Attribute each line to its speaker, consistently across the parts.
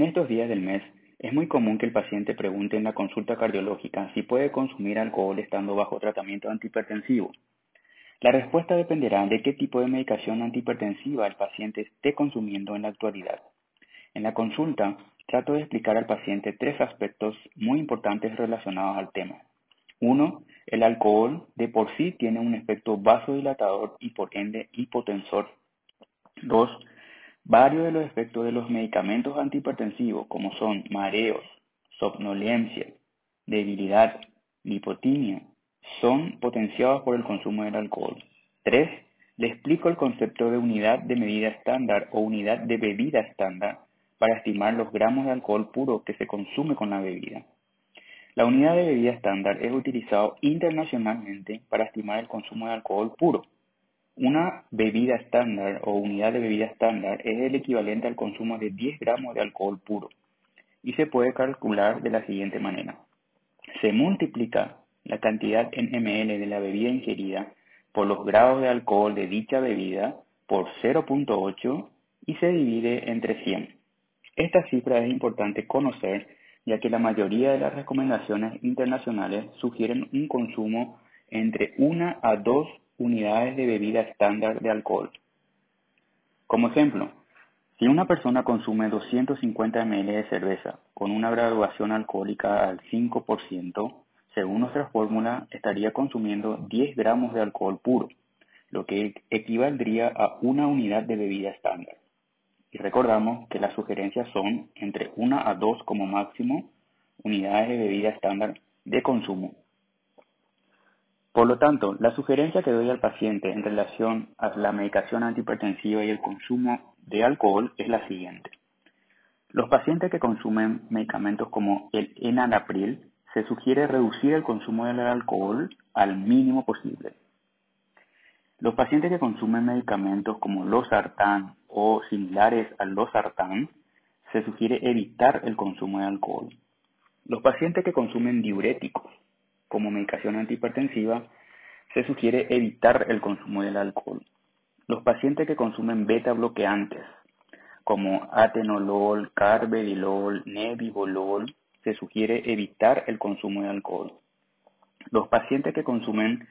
Speaker 1: En estos días del mes, es muy común que el paciente pregunte en la consulta cardiológica si puede consumir alcohol estando bajo tratamiento antihipertensivo. La respuesta dependerá de qué tipo de medicación antihipertensiva el paciente esté consumiendo en la actualidad. En la consulta, trato de explicar al paciente tres aspectos muy importantes relacionados al tema. Uno, el alcohol de por sí tiene un efecto vasodilatador y por ende hipotensor. Dos, varios de los efectos de los medicamentos antihipertensivos como son mareos, somnolencia, debilidad, lipotimia, son potenciados por el consumo del alcohol. Tres, le explico el concepto de unidad de medida estándar o unidad de bebida estándar para estimar los gramos de alcohol puro que se consume con la bebida. La unidad de bebida estándar es utilizado internacionalmente para estimar el consumo de alcohol puro. Una bebida estándar o unidad de bebida estándar es el equivalente al consumo de 10 gramos de alcohol puro y se puede calcular de la siguiente manera. Se multiplica la cantidad en ml de la bebida ingerida por los grados de alcohol de dicha bebida por 0.8 y se divide entre 100. Esta cifra es importante conocer ya que la mayoría de las recomendaciones internacionales sugieren un consumo entre 1 a 2 unidades de bebida estándar de alcohol. Como ejemplo, si una persona consume 250 ml de cerveza con una graduación alcohólica al 5%, según nuestra fórmula estaría consumiendo 10 gramos de alcohol puro, lo que equivaldría a una unidad de bebida estándar y recordamos que las sugerencias son entre 1 a 2 como máximo unidades de bebida estándar de consumo. Por lo tanto, la sugerencia que doy al paciente en relación a la medicación antihipertensiva y el consumo de alcohol es la siguiente. Los pacientes que consumen medicamentos como el enalapril se sugiere reducir el consumo del alcohol al mínimo posible. Los pacientes que consumen medicamentos como losartán o similares al losartán, se sugiere evitar el consumo de alcohol. Los pacientes que consumen diuréticos como medicación antihipertensiva, se sugiere evitar el consumo del alcohol. Los pacientes que consumen beta bloqueantes como atenolol, carvedilol, nebivolol, se sugiere evitar el consumo de alcohol. Los pacientes que consumen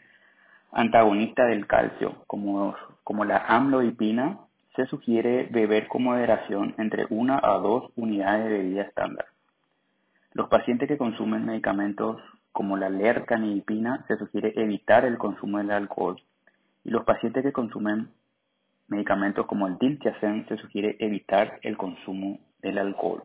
Speaker 1: antagonista del calcio, como, como la amlodipina, se sugiere beber con moderación entre 1 a 2 unidades de bebida estándar. Los pacientes que consumen medicamentos como la lercanidipina se sugiere evitar el consumo del alcohol. Y los pacientes que consumen medicamentos como el diltiazem se sugiere evitar el consumo del alcohol.